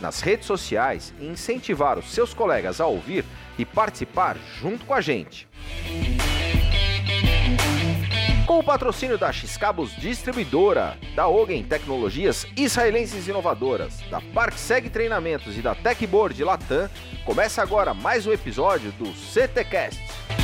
nas redes sociais e incentivar os seus colegas a ouvir e participar junto com a gente. Com o patrocínio da X-Cabos Distribuidora, da Ogen Tecnologias Israelenses Inovadoras, da ParkSeg Treinamentos e da Techboard Latam, começa agora mais um episódio do CTcast.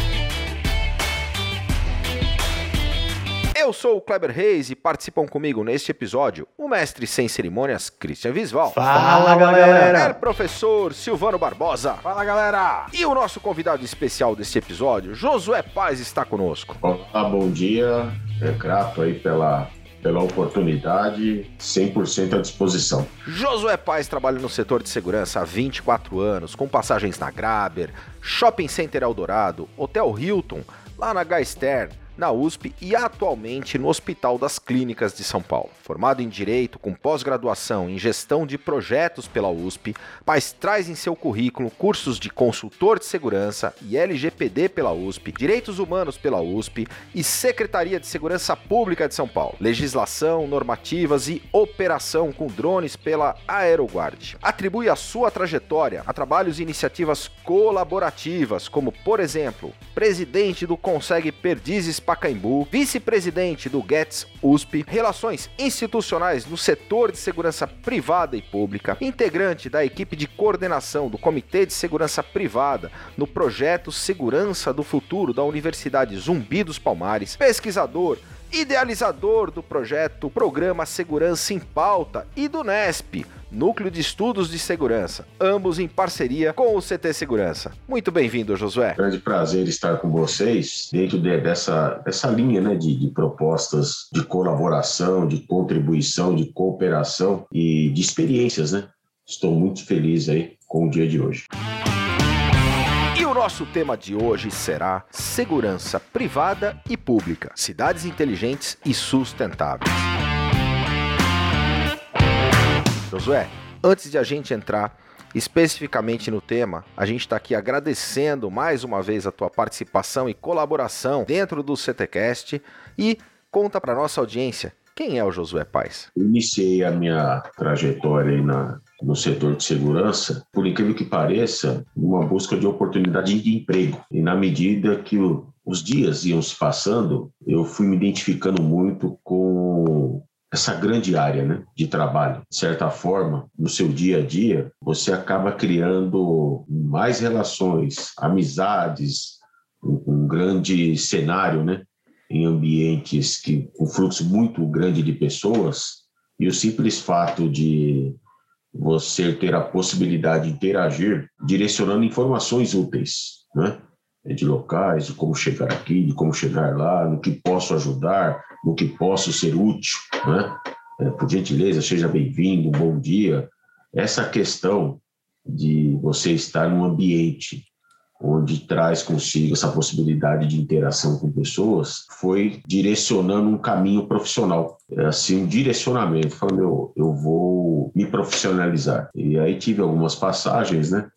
Eu sou o Kleber Reis e participam comigo neste episódio o mestre sem cerimônias Christian Visval. Fala, galera! O professor Silvano Barbosa. Fala, galera! E o nosso convidado especial deste episódio, Josué Paz, está conosco. Olá, bom dia. É grato aí pela pela oportunidade, 100% à disposição. Josué Paz trabalha no setor de segurança há 24 anos, com passagens na Graber, Shopping Center Eldorado, Hotel Hilton, lá na Gaister, na USP e atualmente no Hospital das Clínicas de São Paulo. Formado em Direito com pós-graduação em Gestão de Projetos pela USP, Paz traz em seu currículo cursos de consultor de segurança e LGPD pela USP, Direitos Humanos pela USP e Secretaria de Segurança Pública de São Paulo, legislação, normativas e operação com drones pela Aeroguard. Atribui a sua trajetória a trabalhos e iniciativas colaborativas, como, por exemplo, presidente do Consegue Perdizes Pacaembu, vice-presidente do GETS USP, relações institucionais no setor de segurança privada e pública, integrante da equipe de coordenação do Comitê de Segurança Privada no projeto Segurança do Futuro da Universidade Zumbi dos Palmares, pesquisador idealizador do projeto Programa Segurança em Pauta e do NESP, Núcleo de Estudos de Segurança, ambos em parceria com o CT Segurança. Muito bem-vindo, Josué. Grande prazer estar com vocês dentro de, dessa, dessa linha né, de, de propostas de colaboração, de contribuição, de cooperação e de experiências. Né? Estou muito feliz aí com o dia de hoje. E o nosso tema de hoje será segurança privada e pública, cidades inteligentes e sustentáveis. Josué, antes de a gente entrar especificamente no tema, a gente está aqui agradecendo mais uma vez a tua participação e colaboração dentro do CTcast e conta para nossa audiência quem é o Josué Paz. Iniciei a minha trajetória aí na, no setor de segurança, por incrível que pareça, numa busca de oportunidade de emprego. E na medida que o, os dias iam se passando, eu fui me identificando muito com essa grande área né, de trabalho. De certa forma, no seu dia a dia, você acaba criando mais relações, amizades, um, um grande cenário, né, em ambientes que um fluxo muito grande de pessoas e o simples fato de você ter a possibilidade de interagir, direcionando informações úteis, né? De locais, de como chegar aqui, de como chegar lá, no que posso ajudar, no que posso ser útil, né? É, por gentileza, seja bem-vindo, bom dia. Essa questão de você estar num ambiente onde traz consigo essa possibilidade de interação com pessoas, foi direcionando um caminho profissional, é, assim, um direcionamento, falando, eu, eu vou me profissionalizar. E aí tive algumas passagens, né,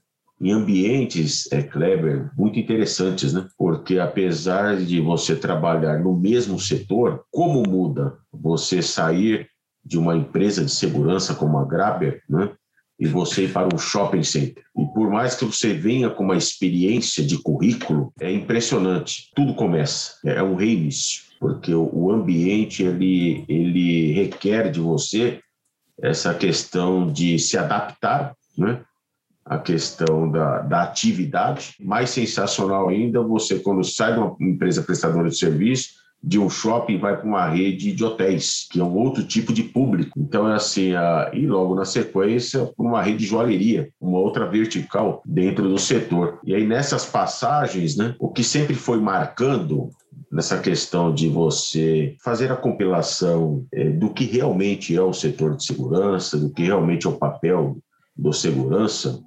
em ambientes, é, Kleber, muito interessantes, né? Porque apesar de você trabalhar no mesmo setor, como muda você sair de uma empresa de segurança como a Graber, né? E você ir para um shopping center. E por mais que você venha com uma experiência de currículo, é impressionante. Tudo começa. É um reinício, porque o ambiente ele, ele requer de você essa questão de se adaptar, né? A questão da, da atividade. Mais sensacional ainda, você, quando sai de uma empresa prestadora de serviço, de um shopping vai para uma rede de hotéis, que é um outro tipo de público. Então é assim, a, e logo na sequência, uma rede de joalheria, uma outra vertical dentro do setor. E aí nessas passagens, né, o que sempre foi marcando nessa questão de você fazer a compilação é, do que realmente é o setor de segurança, do que realmente é o papel do segurança,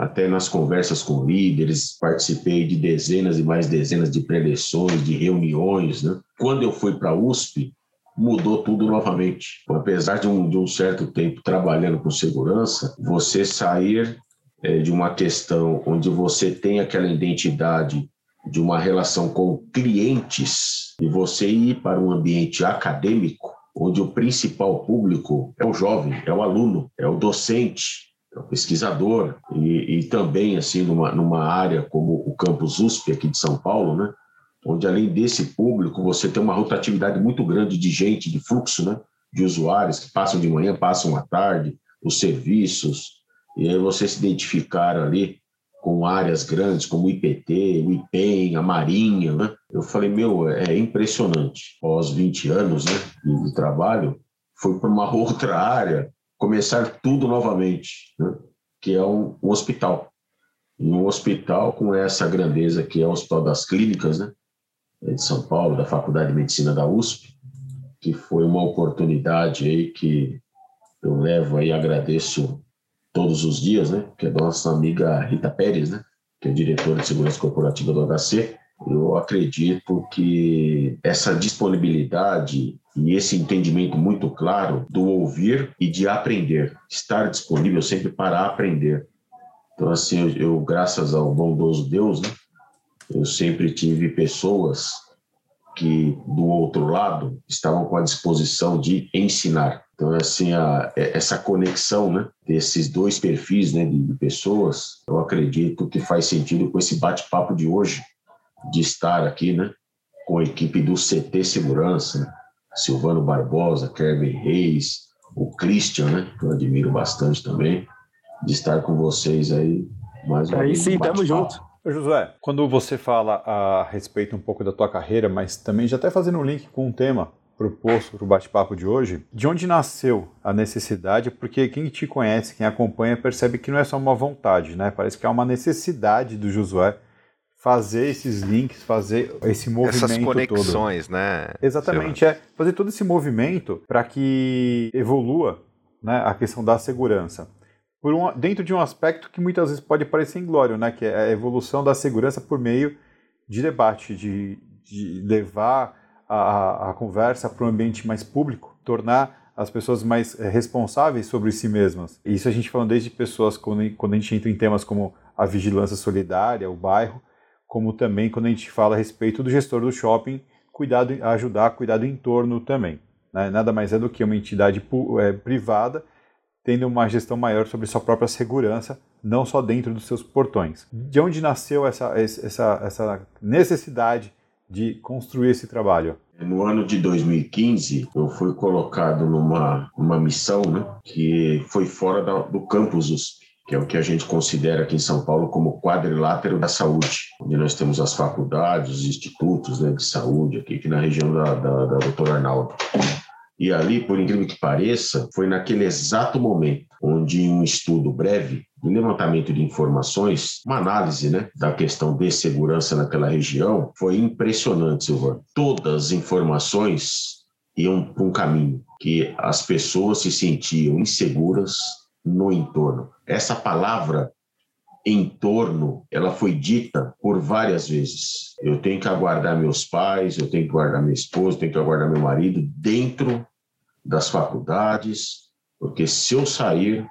até nas conversas com líderes, participei de dezenas e mais dezenas de preleções, de reuniões. Né? Quando eu fui para a USP, mudou tudo novamente. Apesar de um, de um certo tempo trabalhando com segurança, você sair é, de uma questão onde você tem aquela identidade de uma relação com clientes e você ir para um ambiente acadêmico, onde o principal público é o jovem, é o aluno, é o docente, pesquisador e, e também assim numa, numa área como o campus USP aqui de São Paulo, né, onde além desse público você tem uma rotatividade muito grande de gente, de fluxo, né, de usuários que passam de manhã, passam à tarde, os serviços e aí você se identificar ali com áreas grandes como o IPT, o IPEM, a Marinha, né? Eu falei, meu, é impressionante. Após 20 anos né, de trabalho, fui para uma outra área começar tudo novamente, né? que é um, um, hospital. E um hospital com essa grandeza que é o Hospital das Clínicas, né? de São Paulo, da Faculdade de Medicina da USP, que foi uma oportunidade aí que eu levo aí, agradeço todos os dias, né? Que é nossa amiga Rita Pérez, né? Que é diretora de segurança corporativa do HC. Eu acredito que essa disponibilidade e esse entendimento muito claro do ouvir e de aprender, estar disponível sempre para aprender. Então, assim, eu, eu graças ao bondoso Deus, né, eu sempre tive pessoas que, do outro lado, estavam com a disposição de ensinar. Então, assim, a, é, essa conexão né, desses dois perfis né, de pessoas, eu acredito que faz sentido com esse bate-papo de hoje, de estar aqui né, com a equipe do CT Segurança, Silvano Barbosa, Kerber Reis, o Christian, né, que eu admiro bastante também, de estar com vocês aí mais uma aí vez. Aí sim, tamo junto. Josué, quando você fala a respeito um pouco da tua carreira, mas também já até fazendo um link com um tema proposto para o bate-papo de hoje, de onde nasceu a necessidade? Porque quem te conhece, quem acompanha, percebe que não é só uma vontade, né? Parece que é uma necessidade do Josué fazer esses links, fazer esse movimento Essas conexões, todo. né? Exatamente, é fazer todo esse movimento para que evolua né, a questão da segurança. Por um, dentro de um aspecto que muitas vezes pode parecer inglório, né, que é a evolução da segurança por meio de debate, de, de levar a, a conversa para um ambiente mais público, tornar as pessoas mais eh, responsáveis sobre si mesmas. Isso a gente falando desde pessoas quando, quando a gente entra em temas como a vigilância solidária, o bairro, como também quando a gente fala a respeito do gestor do shopping, cuidado, ajudar a cuidar do entorno também. Né? Nada mais é do que uma entidade é, privada tendo uma gestão maior sobre sua própria segurança, não só dentro dos seus portões. De onde nasceu essa, essa, essa necessidade de construir esse trabalho? No ano de 2015, eu fui colocado numa uma missão né, que foi fora da, do campus USP que é o que a gente considera aqui em São Paulo como quadrilátero da saúde, onde nós temos as faculdades, os institutos né, de saúde, aqui, aqui na região da, da, da doutora Arnaldo. E ali, por incrível que pareça, foi naquele exato momento onde um estudo breve de levantamento de informações, uma análise né, da questão de segurança naquela região, foi impressionante, Silvano. Todas as informações iam para um caminho que as pessoas se sentiam inseguras, no entorno. Essa palavra entorno, ela foi dita por várias vezes. Eu tenho que aguardar meus pais, eu tenho que guardar minha esposa, eu tenho que aguardar meu marido dentro das faculdades, porque se eu sair,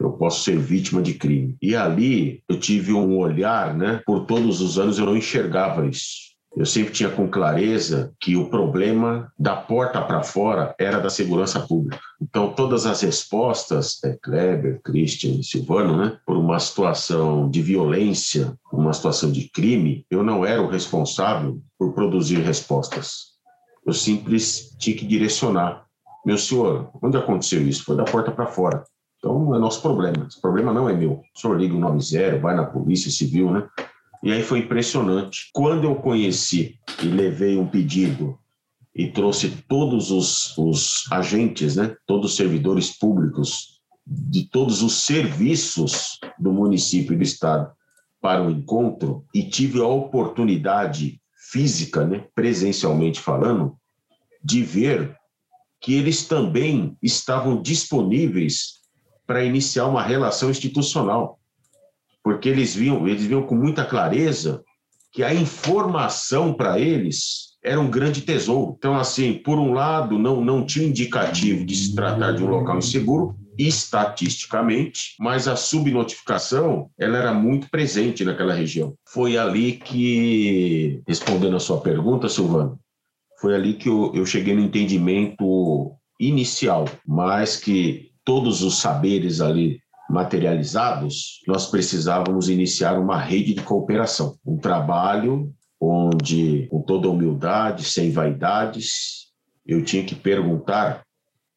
eu posso ser vítima de crime. E ali eu tive um olhar, né? Por todos os anos eu não enxergava isso. Eu sempre tinha com clareza que o problema da porta para fora era da segurança pública. Então, todas as respostas, é, Kleber, Christian e Silvano, né, por uma situação de violência, uma situação de crime, eu não era o responsável por produzir respostas. Eu simples tinha que direcionar. Meu senhor, onde aconteceu isso? Foi da porta para fora. Então, é nosso problema. Esse problema não é meu. O senhor liga o 90, vai na polícia civil, né? E aí foi impressionante. Quando eu conheci e levei um pedido e trouxe todos os, os agentes, né, todos os servidores públicos de todos os serviços do município e do estado para o encontro e tive a oportunidade física, né, presencialmente falando, de ver que eles também estavam disponíveis para iniciar uma relação institucional porque eles viam, eles viam com muita clareza que a informação para eles era um grande tesouro. Então, assim, por um lado, não, não tinha indicativo de se tratar de um local inseguro, estatisticamente, mas a subnotificação ela era muito presente naquela região. Foi ali que, respondendo a sua pergunta, Silvano, foi ali que eu, eu cheguei no entendimento inicial, mas que todos os saberes ali materializados, nós precisávamos iniciar uma rede de cooperação, um trabalho onde, com toda humildade, sem vaidades, eu tinha que perguntar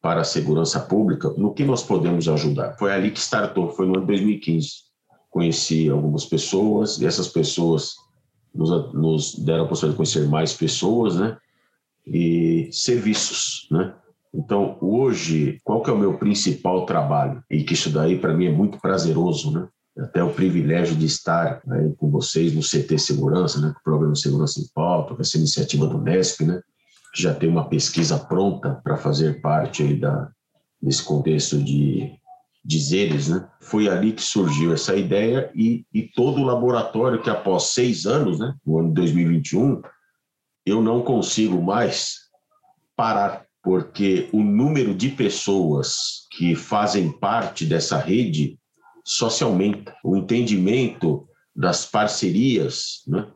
para a segurança pública no que nós podemos ajudar. Foi ali que startou, foi no ano 2015. Conheci algumas pessoas, e essas pessoas nos, nos deram a possibilidade de conhecer mais pessoas, né? E serviços, né? Então, hoje, qual que é o meu principal trabalho? E que isso daí, para mim, é muito prazeroso, né? Até o privilégio de estar né, com vocês no CT Segurança, né, com o Programa de Segurança em Pauta, com essa iniciativa do NESP, né, já tem uma pesquisa pronta para fazer parte aí da, desse contexto de dizeres, né? Foi ali que surgiu essa ideia e, e todo o laboratório que após seis anos, né, no ano de 2021, eu não consigo mais parar porque o número de pessoas que fazem parte dessa rede só se aumenta. O entendimento das parcerias, né?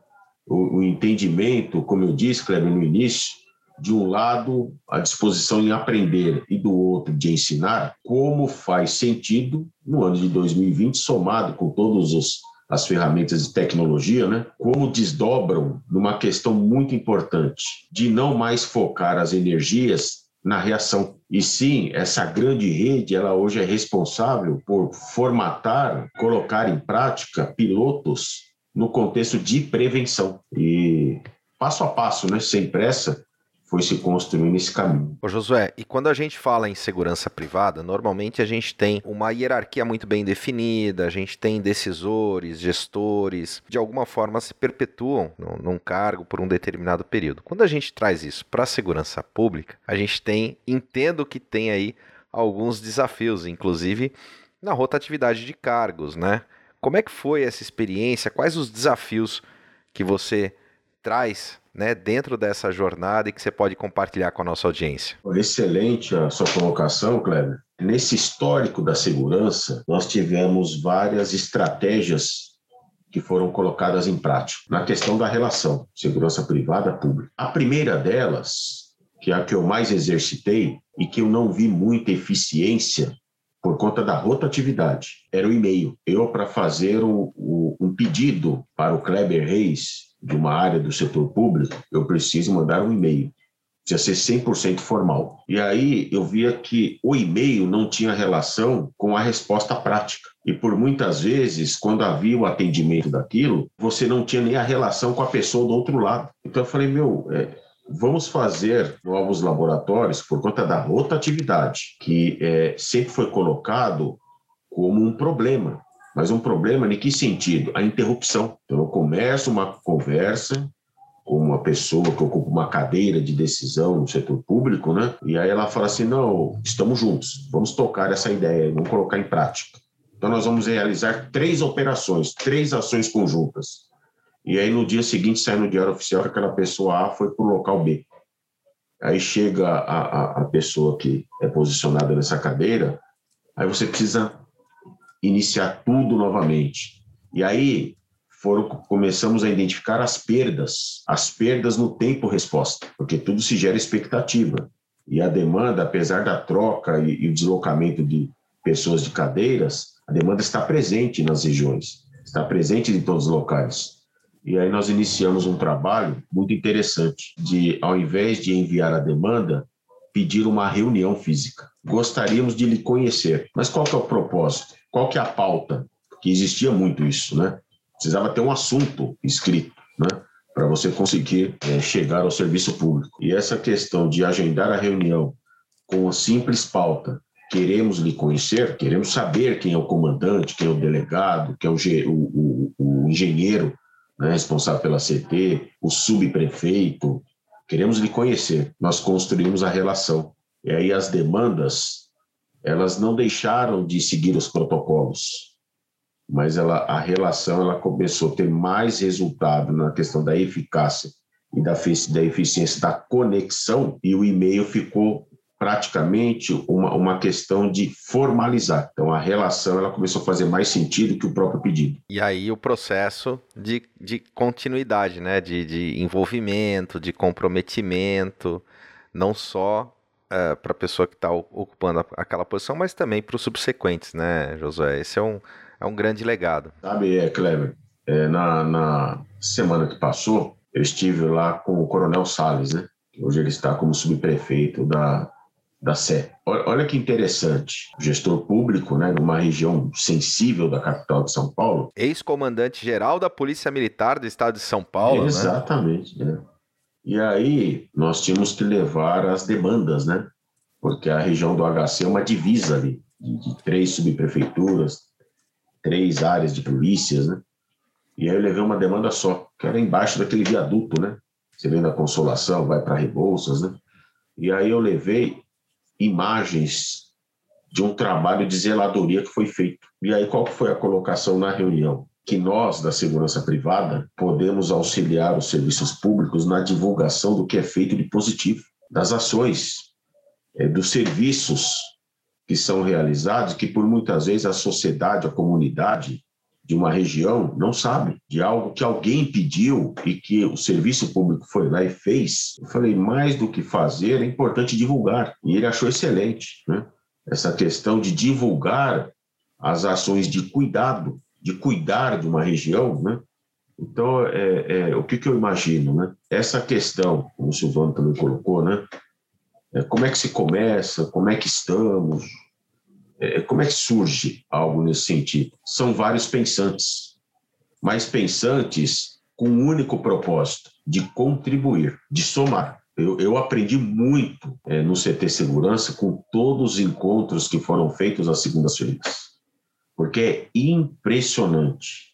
o, o entendimento, como eu disse, Kleber, no início, de um lado, a disposição em aprender e do outro, de ensinar, como faz sentido no ano de 2020, somado com todos os as ferramentas de tecnologia, né? Como desdobram numa questão muito importante de não mais focar as energias na reação. E sim, essa grande rede, ela hoje é responsável por formatar, colocar em prática pilotos no contexto de prevenção. E passo a passo, né, sem pressa, foi se construindo esse caminho. Ô Josué, e quando a gente fala em segurança privada, normalmente a gente tem uma hierarquia muito bem definida, a gente tem decisores, gestores, de alguma forma se perpetuam num cargo por um determinado período. Quando a gente traz isso para a segurança pública, a gente tem, entendo que tem aí alguns desafios, inclusive na rotatividade de cargos, né? Como é que foi essa experiência? Quais os desafios que você traz né, dentro dessa jornada e que você pode compartilhar com a nossa audiência? Excelente a sua colocação, Kleber. Nesse histórico da segurança, nós tivemos várias estratégias que foram colocadas em prática na questão da relação segurança privada pública. A primeira delas, que é a que eu mais exercitei e que eu não vi muita eficiência por conta da rotatividade, era o e-mail. Eu, para fazer o, o, um pedido para o Kleber Reis, de uma área do setor público, eu preciso mandar um e-mail. Precisa ser 100% formal. E aí eu via que o e-mail não tinha relação com a resposta prática. E por muitas vezes, quando havia o atendimento daquilo, você não tinha nem a relação com a pessoa do outro lado. Então eu falei, meu, é, vamos fazer novos laboratórios por conta da rotatividade, que é, sempre foi colocado como um problema. Mas um problema em que sentido? A interrupção. Então, eu começo uma conversa com uma pessoa que ocupa uma cadeira de decisão no setor público, né? E aí ela fala assim: não, estamos juntos, vamos tocar essa ideia, vamos colocar em prática. Então, nós vamos realizar três operações, três ações conjuntas. E aí, no dia seguinte, sai no diário oficial que aquela pessoa A foi para o local B. Aí chega a, a, a pessoa que é posicionada nessa cadeira, aí você precisa iniciar tudo novamente. E aí foram, começamos a identificar as perdas, as perdas no tempo resposta, porque tudo se gera expectativa. E a demanda, apesar da troca e, e o deslocamento de pessoas de cadeiras, a demanda está presente nas regiões, está presente em todos os locais. E aí nós iniciamos um trabalho muito interessante de, ao invés de enviar a demanda, pedir uma reunião física. Gostaríamos de lhe conhecer. Mas qual que é o propósito? Qual que é a pauta? Porque existia muito isso, né? Precisava ter um assunto escrito, né? Para você conseguir é, chegar ao serviço público. E essa questão de agendar a reunião com a simples pauta, queremos lhe conhecer, queremos saber quem é o comandante, quem é o delegado, quem é o, o, o, engenheiro né, responsável pela CT, o subprefeito, queremos lhe conhecer. Nós construímos a relação. E aí as demandas, elas não deixaram de seguir os protocolos. mas ela, a relação ela começou a ter mais resultado na questão da eficácia e da, da eficiência da conexão, e o e-mail ficou praticamente uma, uma questão de formalizar. Então, a relação ela começou a fazer mais sentido que o próprio pedido. E aí o processo de, de continuidade, né? de, de envolvimento, de comprometimento, não só é, para a pessoa que está ocupando aquela posição, mas também para os subsequentes, né, Josué? Esse é um, é um grande legado. Sabe, é, Kleber, é, na, na semana que passou, eu estive lá com o Coronel Salles, né? Hoje ele está como subprefeito da, da Sé. Olha que interessante, gestor público, né, numa região sensível da capital de São Paulo. Ex-comandante geral da Polícia Militar do Estado de São Paulo, né? Exatamente, né? E aí nós tínhamos que levar as demandas, né? Porque a região do HC é uma divisa ali, de, de três subprefeituras, três áreas de polícias, né? E aí eu levei uma demanda só, que era embaixo daquele viaduto, né? Você vem da Consolação, vai para Rebouças, né? E aí eu levei imagens de um trabalho de zeladoria que foi feito. E aí qual foi a colocação na reunião? Que nós, da segurança privada, podemos auxiliar os serviços públicos na divulgação do que é feito de positivo, das ações, é, dos serviços que são realizados, que por muitas vezes a sociedade, a comunidade de uma região não sabe, de algo que alguém pediu e que o serviço público foi lá e fez. Eu falei, mais do que fazer, é importante divulgar. E ele achou excelente, né? Essa questão de divulgar as ações de cuidado de cuidar de uma região, né? Então, é, é, o que, que eu imagino, né? Essa questão, como o Silvano também colocou, né? É, como é que se começa, como é que estamos, é, como é que surge algo nesse sentido? São vários pensantes, mas pensantes com um único propósito, de contribuir, de somar. Eu, eu aprendi muito é, no CT Segurança com todos os encontros que foram feitos às segundas-feiras porque é impressionante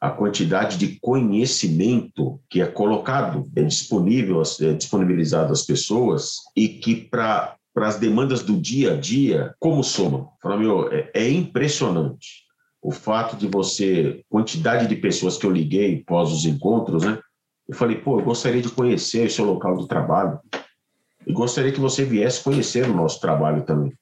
a quantidade de conhecimento que é colocado, é disponível, é disponibilizado às pessoas e que para as demandas do dia a dia, como somam? Fala, meu, é, é impressionante o fato de você, quantidade de pessoas que eu liguei pós os encontros, né? Eu falei, pô, eu gostaria de conhecer o seu local de trabalho e gostaria que você viesse conhecer o nosso trabalho também.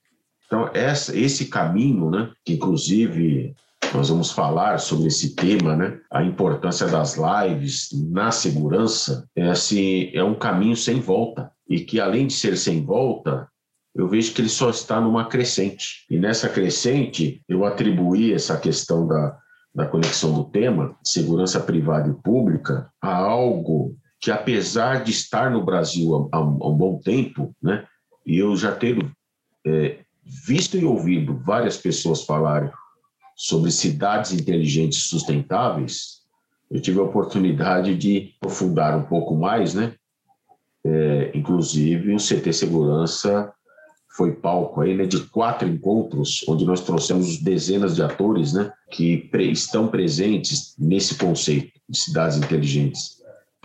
Então, essa, esse caminho, né, que inclusive nós vamos falar sobre esse tema, né, a importância das lives na segurança, é, assim, é um caminho sem volta. E que, além de ser sem volta, eu vejo que ele só está numa crescente. E nessa crescente, eu atribuí essa questão da, da conexão do tema, segurança privada e pública, a algo que, apesar de estar no Brasil há, há um bom tempo, né, e eu já ter é, visto e ouvido várias pessoas falarem sobre cidades inteligentes sustentáveis, eu tive a oportunidade de aprofundar um pouco mais, né? É, inclusive, o CT Segurança foi palco aí, né, de quatro encontros, onde nós trouxemos dezenas de atores, né, que pre estão presentes nesse conceito de cidades inteligentes.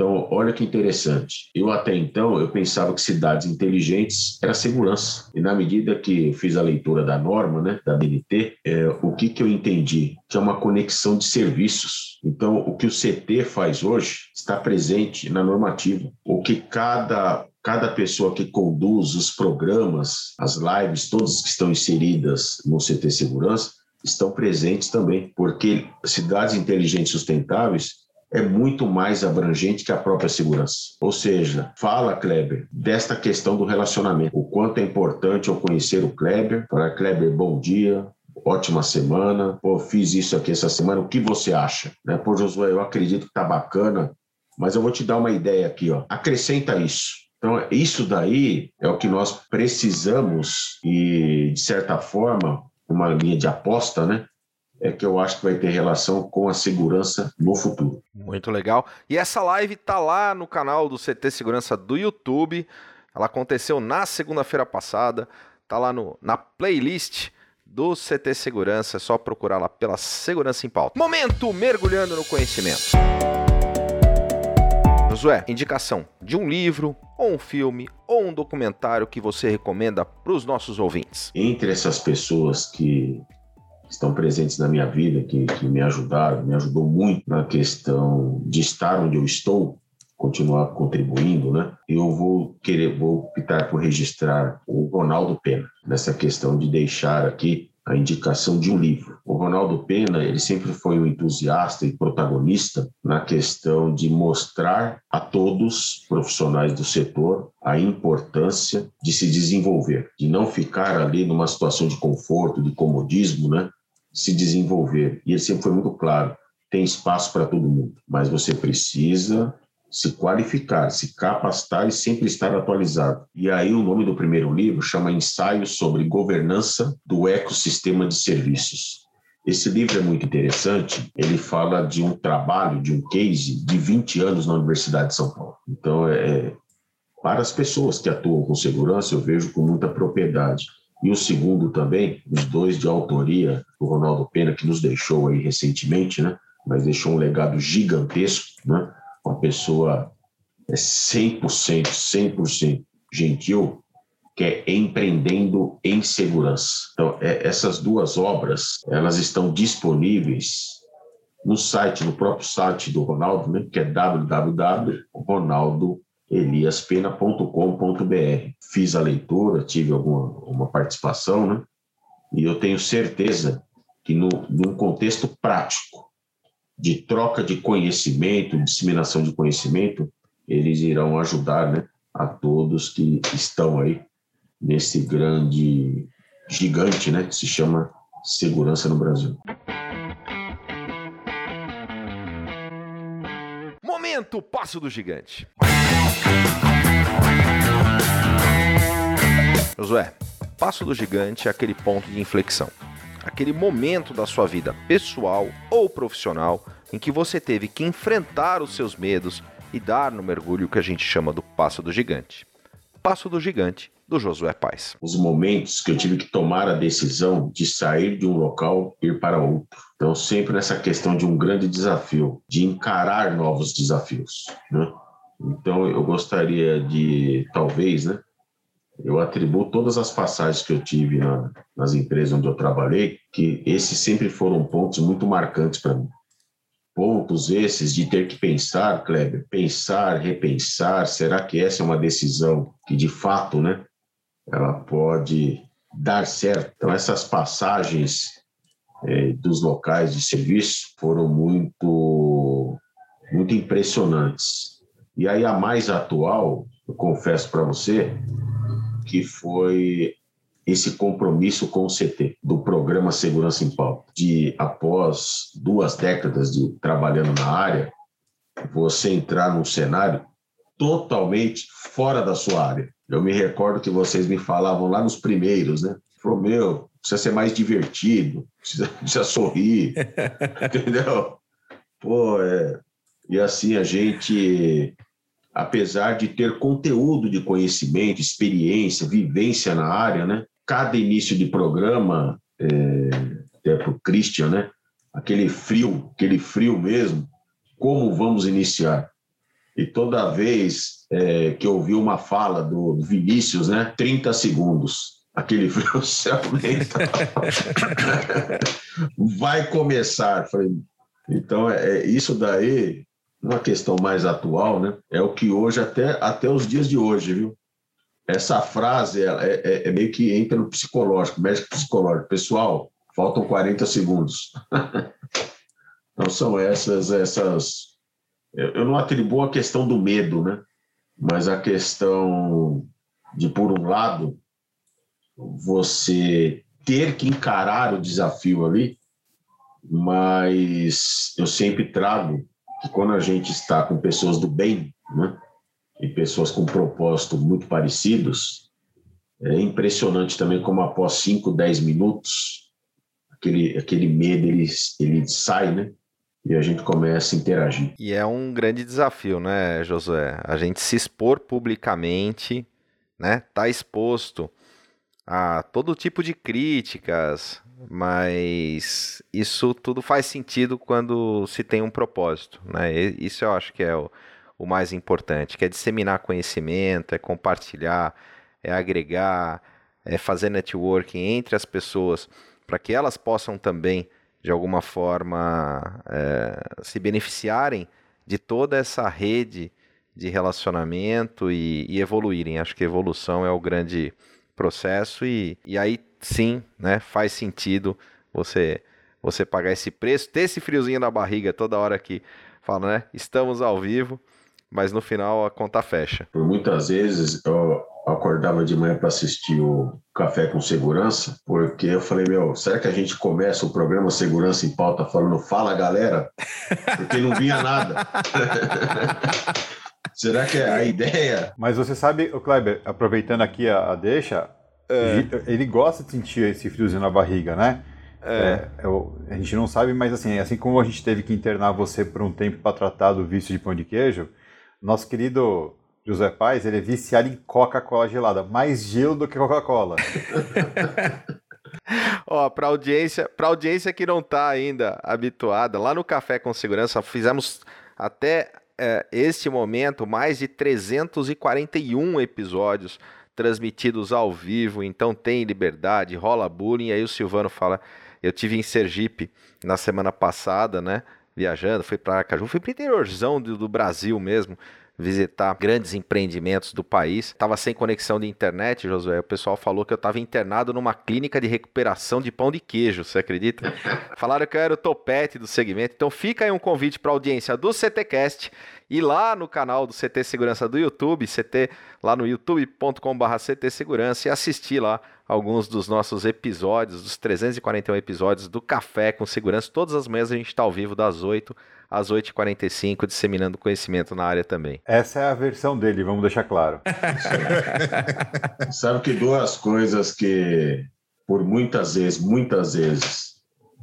Então, olha que interessante. Eu até então eu pensava que cidades inteligentes era segurança. E na medida que eu fiz a leitura da norma, né, da BNT, é, o que que eu entendi? Que é uma conexão de serviços. Então, o que o CT faz hoje está presente na normativa. O que cada cada pessoa que conduz os programas, as lives, todas que estão inseridas no CT Segurança, estão presentes também, porque cidades inteligentes sustentáveis é muito mais abrangente que a própria segurança. Ou seja, fala, Kleber, desta questão do relacionamento. O quanto é importante eu conhecer o Kleber. Para Kleber, bom dia, ótima semana. Pô, fiz isso aqui essa semana, o que você acha? Né? Pô, Josué, eu acredito que tá bacana, mas eu vou te dar uma ideia aqui, ó. Acrescenta isso. Então, isso daí é o que nós precisamos e, de certa forma, uma linha de aposta, né? É que eu acho que vai ter relação com a segurança no futuro. Muito legal. E essa live tá lá no canal do CT Segurança do YouTube. Ela aconteceu na segunda-feira passada. Tá lá no, na playlist do CT Segurança. É só procurar lá pela Segurança em Pauta. Momento mergulhando no conhecimento. Josué, indicação de um livro, ou um filme, ou um documentário que você recomenda para os nossos ouvintes? Entre essas pessoas que estão presentes na minha vida, que, que me ajudaram, me ajudou muito na questão de estar onde eu estou, continuar contribuindo, né? Eu vou querer, vou optar por registrar o Ronaldo Pena nessa questão de deixar aqui a indicação de um livro. O Ronaldo Pena, ele sempre foi um entusiasta e protagonista na questão de mostrar a todos profissionais do setor a importância de se desenvolver, de não ficar ali numa situação de conforto, de comodismo, né? Se desenvolver. E ele sempre foi muito claro, tem espaço para todo mundo, mas você precisa se qualificar, se capacitar e sempre estar atualizado. E aí o nome do primeiro livro chama Ensaios sobre Governança do Ecossistema de Serviços. Esse livro é muito interessante, ele fala de um trabalho, de um case de 20 anos na Universidade de São Paulo. Então, é, é para as pessoas que atuam com segurança, eu vejo com muita propriedade. E o segundo também, os dois de autoria do Ronaldo Pena, que nos deixou aí recentemente, né? mas deixou um legado gigantesco, né? uma pessoa é 100%, 100% gentil, que é Empreendendo em Segurança. Então, é, essas duas obras, elas estão disponíveis no site, no próprio site do Ronaldo, né, que é www.ronaldoeliaspena.com.br. Fiz a leitura, tive alguma uma participação, né, e eu tenho certeza que no, num contexto prático, de troca de conhecimento, disseminação de conhecimento, eles irão ajudar né, a todos que estão aí nesse grande gigante né, que se chama segurança no Brasil. Momento Passo do Gigante. Josué, Passo do Gigante é aquele ponto de inflexão aquele momento da sua vida pessoal ou profissional em que você teve que enfrentar os seus medos e dar no mergulho que a gente chama do passo do gigante. Passo do gigante do Josué Paz. Os momentos que eu tive que tomar a decisão de sair de um local e ir para outro. Então, sempre nessa questão de um grande desafio, de encarar novos desafios. Né? Então, eu gostaria de, talvez, né, eu atribuo todas as passagens que eu tive na, nas empresas onde eu trabalhei, que esses sempre foram pontos muito marcantes para mim. Pontos esses de ter que pensar, Kleber, pensar, repensar, será que essa é uma decisão que de fato, né, ela pode dar certo? Então essas passagens é, dos locais de serviço foram muito, muito impressionantes. E aí a mais atual, eu confesso para você, que foi esse compromisso com o CT, do programa Segurança em Pauta, de após duas décadas de trabalhando na área, você entrar num cenário totalmente fora da sua área. Eu me recordo que vocês me falavam lá nos primeiros, né? Falou, meu, precisa ser mais divertido, precisa, precisa sorrir, entendeu? Pô, é... E assim a gente apesar de ter conteúdo de conhecimento, experiência, vivência na área, né? Cada início de programa, é, até para o Christian, né? Aquele frio, aquele frio mesmo, como vamos iniciar? E toda vez é, que eu ouvi uma fala do Vinícius, né? 30 segundos. Aquele frio se aumenta. Vai começar. Falei, então, é, é isso daí uma questão mais atual, né? É o que hoje, até, até os dias de hoje, viu? Essa frase é, é, é meio que entra no psicológico, médico psicológico. Pessoal, faltam 40 segundos. então são essas, essas. Eu não atribuo a questão do medo, né? Mas a questão de, por um lado, você ter que encarar o desafio ali, mas eu sempre trago quando a gente está com pessoas do bem, né, e pessoas com propósito muito parecidos, é impressionante também como após 5, 10 minutos, aquele, aquele medo ele, ele sai, né? E a gente começa a interagir. E é um grande desafio, né, Josué? A gente se expor publicamente, né? Tá exposto a todo tipo de críticas, mas isso tudo faz sentido quando se tem um propósito, né? Isso eu acho que é o, o mais importante, que é disseminar conhecimento, é compartilhar, é agregar, é fazer networking entre as pessoas para que elas possam também, de alguma forma, é, se beneficiarem de toda essa rede de relacionamento e, e, evoluírem. Acho que evolução é o grande processo e, e aí sim, né, faz sentido você você pagar esse preço, ter esse friozinho na barriga toda hora que fala, né? Estamos ao vivo, mas no final a conta fecha. Por muitas vezes eu acordava de manhã para assistir o Café com Segurança, porque eu falei, meu, será que a gente começa o programa Segurança em Pauta falando fala galera? Porque não vinha nada. será que é a ideia? Mas você sabe, o Kleber, aproveitando aqui a, a deixa, é. ele gosta de sentir esse friozinho na barriga, né? É. É, eu, a gente não sabe, mas assim, assim como a gente teve que internar você por um tempo para tratar do vício de pão de queijo, nosso querido José Paz, ele é viciado em Coca-Cola gelada, mais gelo do que Coca-Cola. Ó, para audiência, para audiência que não está ainda habituada, lá no Café com Segurança fizemos até é, este momento mais de 341 episódios transmitidos ao vivo, então tem liberdade, rola bullying, aí o Silvano fala eu tive em Sergipe na semana passada, né? Viajando, fui para Aracaju, fui para o interiorzão do, do Brasil mesmo visitar grandes empreendimentos do país. Estava sem conexão de internet, Josué. O pessoal falou que eu estava internado numa clínica de recuperação de pão de queijo, você acredita? Falaram que eu era o topete do segmento. Então fica aí um convite para a audiência do CTcast e lá no canal do CT Segurança do YouTube, CT lá no youtube.com/barra CT Segurança e assistir lá alguns dos nossos episódios, dos 341 episódios do Café com Segurança. Todas as manhãs a gente está ao vivo das 8 às 8h45, disseminando conhecimento na área também. Essa é a versão dele, vamos deixar claro. Sabe que duas coisas que, por muitas vezes, muitas vezes,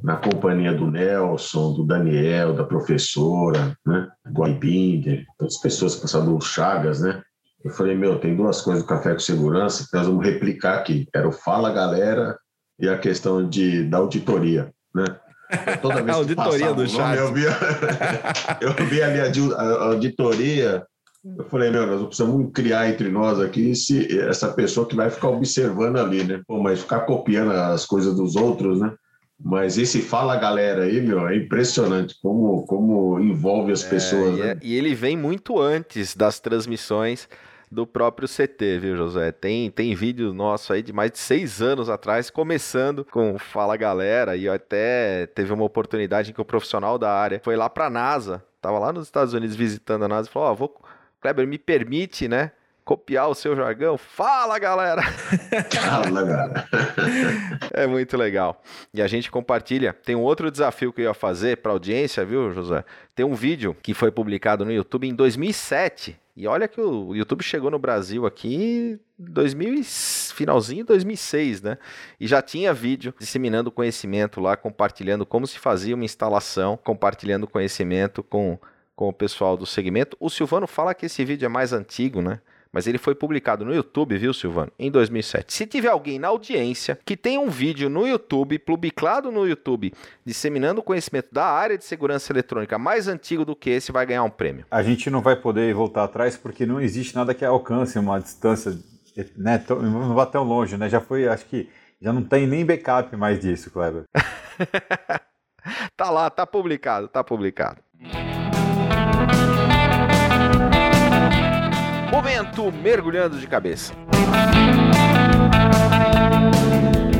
na companhia do Nelson, do Daniel, da professora, né? Guaibinder, todas as pessoas que passaram do Chagas, né? Eu falei, meu, tem duas coisas do Café com Segurança que nós vamos replicar aqui. Era o Fala Galera e a questão de, da auditoria, né? Toda vez a auditoria do chat. Eu vi, eu vi ali a, a, auditoria, eu falei, meu, nós precisamos criar entre nós aqui se, essa pessoa que vai ficar observando ali, né? Pô, mas ficar copiando as coisas dos outros, né? Mas esse Fala Galera aí, meu, é impressionante como, como envolve as é, pessoas. Né? é, e ele vem muito antes das transmissões do próprio CT, viu, José? Tem, tem vídeo nosso aí de mais de seis anos atrás, começando com Fala Galera, e até teve uma oportunidade em que o profissional da área foi lá para a NASA, tava lá nos Estados Unidos visitando a NASA e falou: Ó, oh, vou. Kleber, me permite, né? copiar o seu jargão. Fala, galera! Fala, galera! é muito legal. E a gente compartilha. Tem um outro desafio que eu ia fazer para audiência, viu, José? Tem um vídeo que foi publicado no YouTube em 2007. E olha que o YouTube chegou no Brasil aqui 2000 finalzinho de 2006, né? E já tinha vídeo disseminando conhecimento lá, compartilhando como se fazia uma instalação, compartilhando conhecimento com, com o pessoal do segmento. O Silvano fala que esse vídeo é mais antigo, né? Mas ele foi publicado no YouTube, viu, Silvano? Em 2007. Se tiver alguém na audiência que tem um vídeo no YouTube, publicado no YouTube, disseminando o conhecimento da área de segurança eletrônica mais antigo do que esse, vai ganhar um prêmio. A gente não vai poder voltar atrás porque não existe nada que alcance uma distância, né? Não vá tão longe, né? Já foi, acho que já não tem nem backup mais disso, Kleber. tá lá, tá publicado, tá publicado. Mergulhando de cabeça.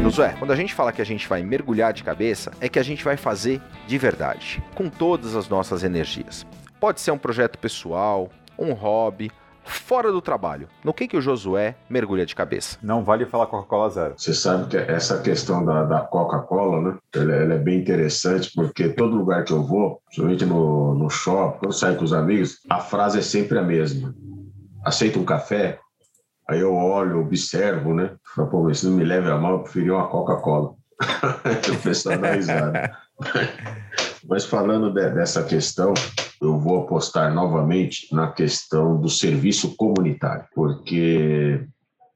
Josué, quando a gente fala que a gente vai mergulhar de cabeça, é que a gente vai fazer de verdade, com todas as nossas energias. Pode ser um projeto pessoal, um hobby, fora do trabalho. No que, que o Josué mergulha de cabeça? Não vale falar Coca-Cola zero. Você sabe que essa questão da, da Coca-Cola, né? Ela, ela, é bem interessante porque todo lugar que eu vou, principalmente no, no shopping, quando eu saio com os amigos, a frase é sempre a mesma aceita um café? Aí eu olho, observo, né? Falo, pô, mas se não me leve a mão, eu preferi uma Coca-Cola. o pessoal dá risada. mas falando de, dessa questão, eu vou apostar novamente na questão do serviço comunitário, porque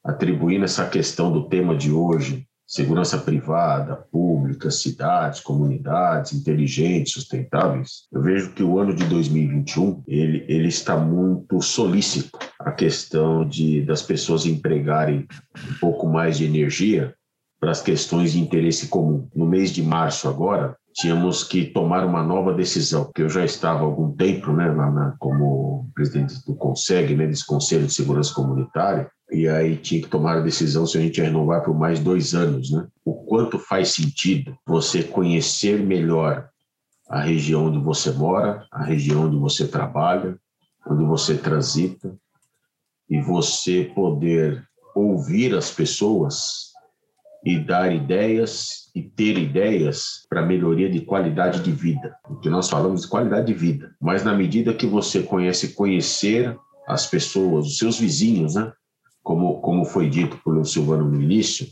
atribuindo essa questão do tema de hoje segurança privada, pública, cidades, comunidades inteligentes, sustentáveis, eu vejo que o ano de 2021 ele, ele está muito solícito a questão de das pessoas empregarem um pouco mais de energia para as questões de interesse comum. No mês de março agora, tínhamos que tomar uma nova decisão, que eu já estava há algum tempo, né, na, como presidente do CONSEG, né, desse Conselho de Segurança Comunitária, e aí tinha que tomar a decisão se a gente ia renovar por mais dois anos, né? O quanto faz sentido você conhecer melhor a região onde você mora, a região onde você trabalha, onde você transita, e você poder ouvir as pessoas e dar ideias e ter ideias para melhoria de qualidade de vida. Porque nós falamos de qualidade de vida, mas na medida que você conhece conhecer as pessoas, os seus vizinhos, né? Como, como foi dito pelo Silvano no início,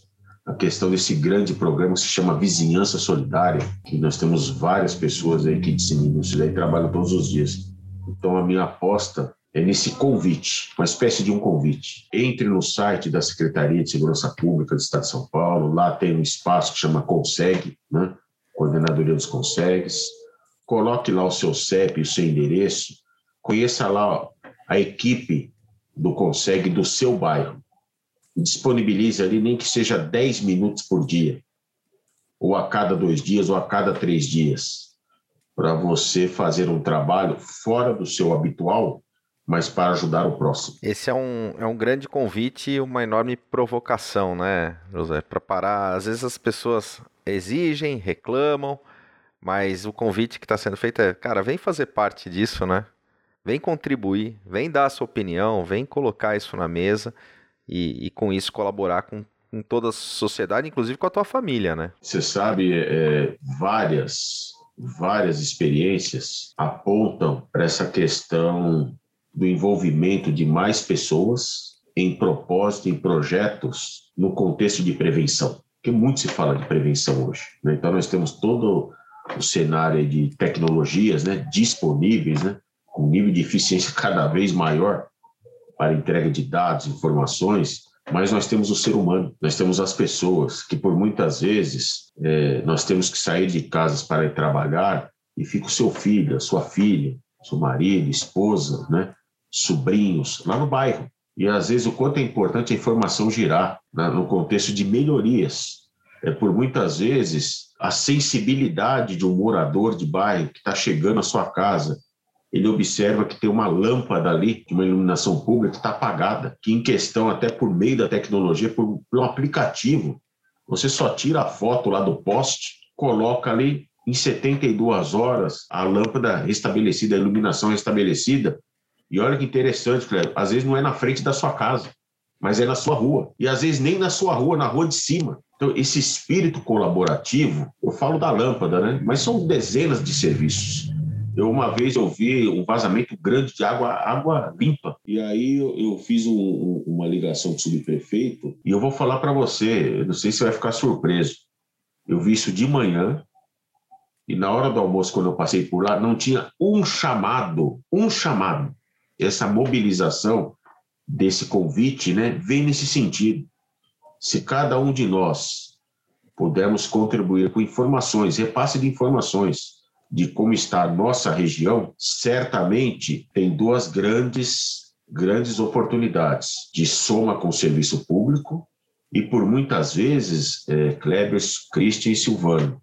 a questão desse grande programa que se chama Vizinhança Solidária, que nós temos várias pessoas aí que disseminam isso daí, trabalham todos os dias. Então, a minha aposta é nesse convite, uma espécie de um convite. Entre no site da Secretaria de Segurança Pública do Estado de São Paulo, lá tem um espaço que chama Conseg, né? Coordenadoria dos Consegues. Coloque lá o seu CEP o seu endereço, conheça lá a equipe do Conseg do seu bairro. Disponibilize ali nem que seja 10 minutos por dia, ou a cada dois dias, ou a cada três dias, para você fazer um trabalho fora do seu habitual, mas para ajudar o próximo. Esse é um, é um grande convite e uma enorme provocação, né, José? Para parar. Às vezes as pessoas exigem, reclamam, mas o convite que está sendo feito é, cara, vem fazer parte disso, né? Vem contribuir, vem dar a sua opinião, vem colocar isso na mesa e, e com isso colaborar com, com, toda a sociedade, inclusive com a tua família, né? Você sabe, é, várias, várias experiências apontam para essa questão do envolvimento de mais pessoas em propósito, em projetos no contexto de prevenção, porque muito se fala de prevenção hoje. Né? Então, nós temos todo o cenário de tecnologias né, disponíveis, né, com nível de eficiência cada vez maior para entrega de dados, informações, mas nós temos o ser humano, nós temos as pessoas que por muitas vezes é, nós temos que sair de casas para ir trabalhar e fica o seu filho, a sua filha, seu marido, esposa, né, sobrinhos lá no bairro. E às vezes o quanto é importante a informação girar né, no contexto de melhorias. É por muitas vezes a sensibilidade de um morador de bairro que está chegando à sua casa, ele observa que tem uma lâmpada ali, de uma iluminação pública que está apagada, que em questão, até por meio da tecnologia, por, por um aplicativo, você só tira a foto lá do poste, coloca ali em 72 horas a lâmpada restabelecida, a iluminação restabelecida, e olha que interessante, às vezes não é na frente da sua casa, mas é na sua rua. E às vezes nem na sua rua, na rua de cima. Então, esse espírito colaborativo, eu falo da lâmpada, né? Mas são dezenas de serviços. Eu uma vez eu vi um vazamento grande de água, água limpa. E aí eu, eu fiz um, um, uma ligação com o subprefeito e eu vou falar para você, não sei se vai ficar surpreso. Eu vi isso de manhã e na hora do almoço, quando eu passei por lá, não tinha um chamado, um chamado essa mobilização desse convite né, vem nesse sentido. Se cada um de nós pudermos contribuir com informações, repasse de informações de como está a nossa região, certamente tem duas grandes grandes oportunidades de soma com o serviço público e por muitas vezes, é, Kleber, Christian e Silvano,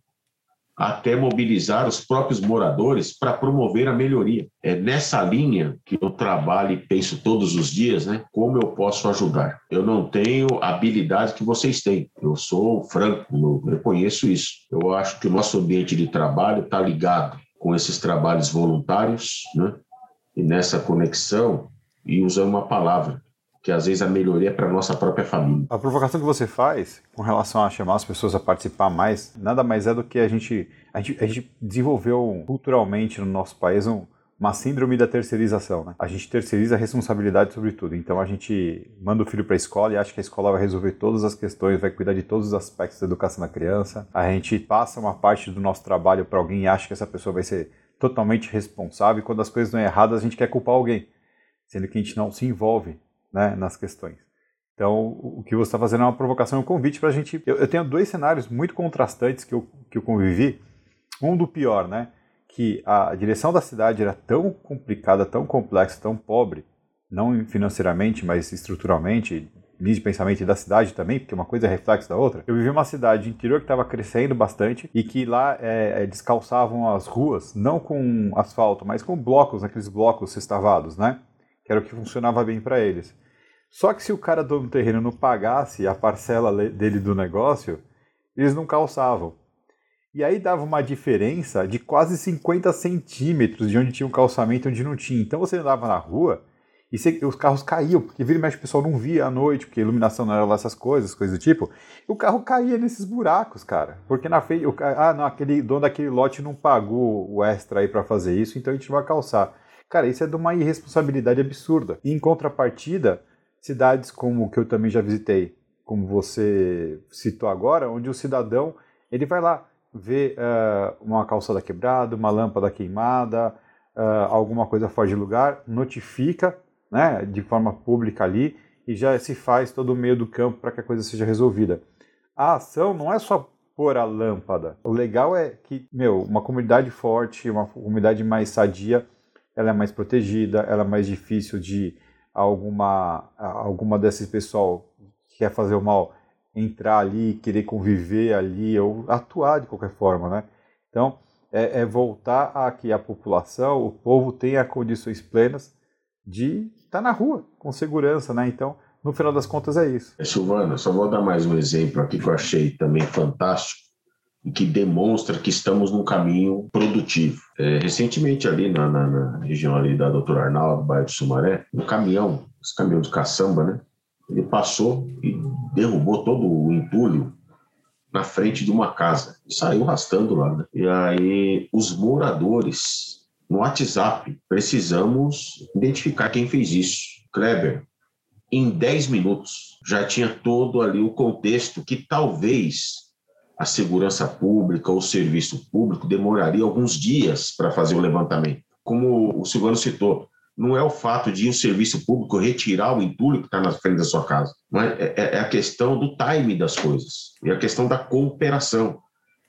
até mobilizar os próprios moradores para promover a melhoria. É nessa linha que eu trabalho e penso todos os dias, né? Como eu posso ajudar? Eu não tenho a habilidade que vocês têm. Eu sou franco, eu reconheço isso. Eu acho que o nosso ambiente de trabalho está ligado com esses trabalhos voluntários, né? E nessa conexão, e usando uma palavra, que às vezes a melhoria é para nossa própria família. A provocação que você faz com relação a chamar as pessoas a participar mais, nada mais é do que a gente, a gente, a gente desenvolveu culturalmente no nosso país um, uma síndrome da terceirização. Né? A gente terceiriza a responsabilidade sobre tudo. Então a gente manda o filho para a escola e acha que a escola vai resolver todas as questões, vai cuidar de todos os aspectos da educação da criança. A gente passa uma parte do nosso trabalho para alguém e acha que essa pessoa vai ser totalmente responsável. E quando as coisas estão erradas, a gente quer culpar alguém, sendo que a gente não se envolve né, nas questões. Então, o que você está fazendo é uma provocação, um convite para a gente. Eu, eu, tenho dois cenários muito contrastantes que eu, que eu convivi. Um do pior, né? Que a direção da cidade era tão complicada, tão complexa, tão pobre, não financeiramente, mas estruturalmente, linha de pensamento da cidade também, porque uma coisa é reflexo da outra. Eu vivi uma cidade interior que estava crescendo bastante e que lá é, é, descalçavam as ruas, não com asfalto, mas com blocos, aqueles blocos sextavados, né? Que era o que funcionava bem para eles. Só que se o cara do terreno não pagasse a parcela dele do negócio, eles não calçavam. E aí dava uma diferença de quase 50 centímetros de onde tinha um calçamento e onde não tinha. Então você andava na rua e você, os carros caíam, porque vira e mexe o pessoal não via à noite, porque a iluminação não era lá essas coisas, coisas do tipo. E o carro caía nesses buracos, cara. Porque na frente, ah, não, aquele dono daquele lote não pagou o extra aí para fazer isso, então a gente vai calçar. Cara, isso é de uma irresponsabilidade absurda. E em contrapartida, cidades como que eu também já visitei, como você citou agora, onde o cidadão ele vai lá ver uh, uma calçada quebrada, uma lâmpada queimada, uh, alguma coisa fora de lugar, notifica né, de forma pública ali e já se faz todo o meio do campo para que a coisa seja resolvida. A ação não é só pôr a lâmpada. O legal é que, meu, uma comunidade forte, uma comunidade mais sadia, ela é mais protegida, ela é mais difícil de alguma alguma desses pessoal que quer fazer o mal entrar ali, querer conviver ali ou atuar de qualquer forma, né? Então é, é voltar a que a população, o povo tenha condições plenas de estar tá na rua com segurança, né? Então no final das contas é isso. Silvana, só vou dar mais um exemplo aqui que eu achei também fantástico e que demonstra que estamos num caminho produtivo. É, recentemente ali na, na, na, região ali da Doutor Arnaldo, bairro de Sumaré, um caminhão, esse caminhão de caçamba, né? Ele passou e derrubou todo o entulho na frente de uma casa e saiu arrastando lá. Né? E aí os moradores no WhatsApp precisamos identificar quem fez isso. Kleber, em 10 minutos já tinha todo ali o contexto que talvez a segurança pública ou serviço público demoraria alguns dias para fazer o levantamento. Como o Silvano citou, não é o fato de o serviço público retirar o entulho que está na frente da sua casa, mas é, é, é, a questão do time das coisas, e a questão da cooperação.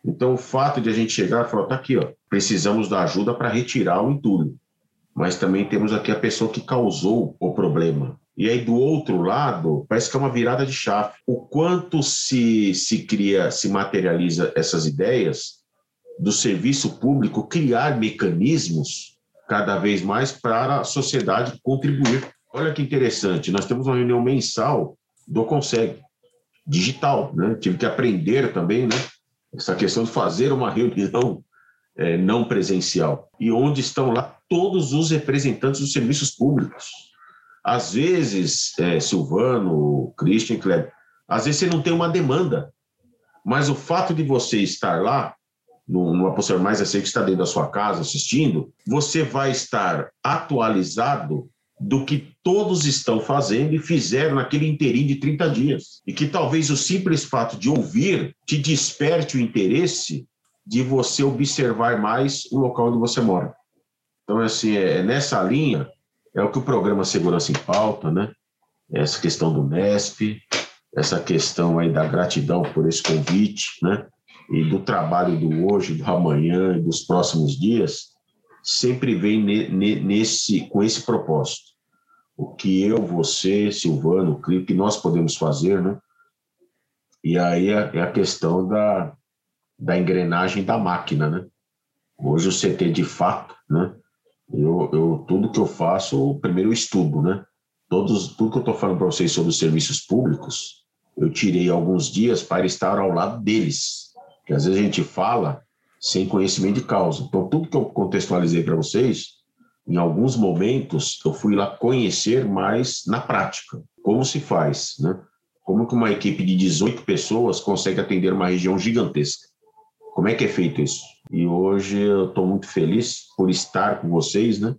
Então, o fato de a gente chegar e falar, tá aqui, ó, precisamos da ajuda para retirar o entulho, mas também temos aqui a pessoa que causou o problema. E aí, do outro lado, parece que é uma virada de chave. O quanto se, se cria, se materializa essas ideias do serviço público criar mecanismos cada vez mais para a sociedade contribuir. Olha que interessante, nós temos uma reunião mensal do Consegue, digital, né? Tive que aprender também, né? Essa questão de fazer uma reunião é, não presencial. E onde estão lá todos os representantes dos serviços públicos às vezes, é, Silvano, Christian, Kleber, às vezes você não tem uma demanda, mas o fato de você estar lá, numa postura mais assim que está dentro da sua casa assistindo, você vai estar atualizado do que todos estão fazendo e fizeram naquele inteirinho de 30 dias. E que talvez o simples fato de ouvir te desperte o interesse de você observar mais o local onde você mora. Então, assim, é nessa linha é o que o programa Segurança em Pauta, né? Essa questão do MESP, essa questão aí da gratidão por esse convite, né? E do trabalho do hoje, do amanhã e dos próximos dias, sempre vem nesse, com esse propósito. O que eu, você, Silvano, o que nós podemos fazer, né? E aí é, é a questão da, da engrenagem da máquina, né? Hoje o CT de fato, né? Eu, eu, tudo que eu faço, primeiro eu estudo, né? Todos, tudo que eu estou falando para vocês sobre os serviços públicos, eu tirei alguns dias para estar ao lado deles. Porque às vezes a gente fala sem conhecimento de causa. Então, tudo que eu contextualizei para vocês, em alguns momentos, eu fui lá conhecer mais na prática. Como se faz, né? Como que uma equipe de 18 pessoas consegue atender uma região gigantesca? Como é que é feito isso? E hoje eu estou muito feliz por estar com vocês, né,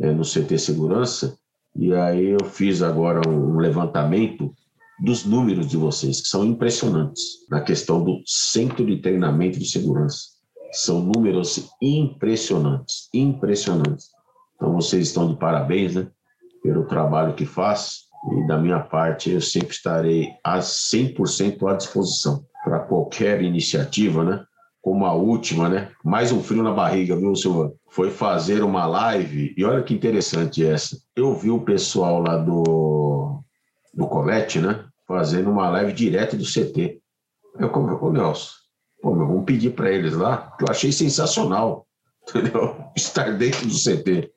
é, no CT Segurança. E aí eu fiz agora um levantamento dos números de vocês, que são impressionantes, na questão do Centro de Treinamento de Segurança. São números impressionantes, impressionantes. Então vocês estão de parabéns, né, pelo trabalho que faz. E da minha parte, eu sempre estarei a 100% à disposição para qualquer iniciativa, né? Como a última, né? Mais um frio na barriga, viu, Silvano? Foi fazer uma live, e olha que interessante essa. Eu vi o pessoal lá do do Colete, né? Fazendo uma live direto do CT. Eu como, ô Nelson, pô, meu, vamos pedir para eles lá, que eu achei sensacional, entendeu? Estar dentro do CT.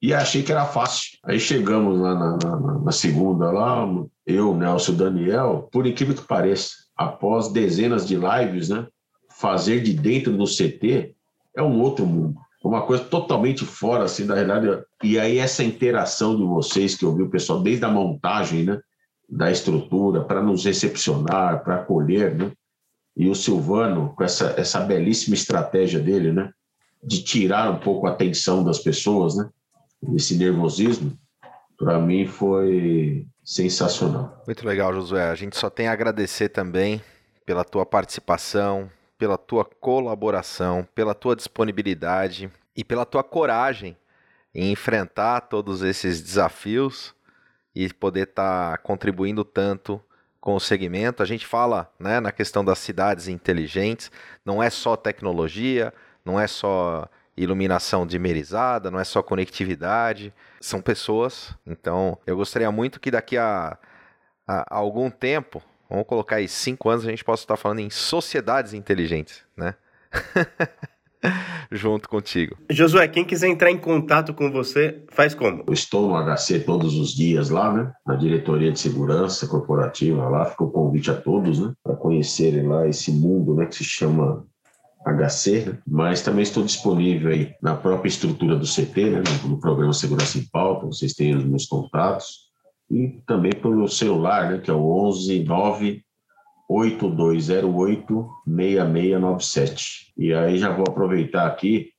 E achei que era fácil. Aí chegamos lá na, na, na segunda, lá, eu, Nelson e Daniel, por incrível que pareça, após dezenas de lives, né? Fazer de dentro do CT é um outro mundo uma coisa totalmente fora assim da realidade. E aí essa interação de vocês que eu vi o pessoal desde a montagem, né, da estrutura para nos recepcionar, para acolher, né? E o Silvano com essa essa belíssima estratégia dele, né, de tirar um pouco a atenção das pessoas, né? Esse nervosismo, para mim foi sensacional. Muito legal, Josué. A gente só tem a agradecer também pela tua participação, pela tua colaboração, pela tua disponibilidade e pela tua coragem em enfrentar todos esses desafios e poder estar tá contribuindo tanto com o segmento. A gente fala né, na questão das cidades inteligentes, não é só tecnologia, não é só iluminação dimerizada, não é só conectividade, são pessoas. Então, eu gostaria muito que daqui a, a, a algum tempo vamos colocar aí, cinco anos a gente possa estar falando em sociedades inteligentes, né? Junto contigo. Josué, quem quiser entrar em contato com você, faz como? Eu estou no HC todos os dias lá, né? Na diretoria de segurança corporativa lá, fica o convite a todos, né? Para conhecerem lá esse mundo, né? Que se chama HC, né? mas também estou disponível aí na própria estrutura do CT, né? No programa Segurança em Pauta, vocês têm os meus contatos e também pelo celular, né, que é o 11 9 8208 6697. E aí já vou aproveitar aqui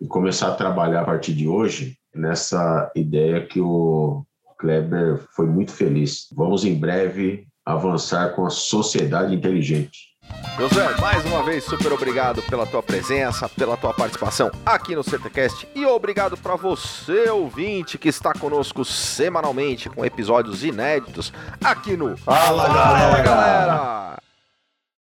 e começar a trabalhar a partir de hoje nessa ideia que o Kleber foi muito feliz. Vamos em breve avançar com a sociedade inteligente. José, mais uma vez, super obrigado pela tua presença, pela tua participação aqui no CTCast e obrigado para você, ouvinte, que está conosco semanalmente com episódios inéditos aqui no Fala, Fala galera! galera!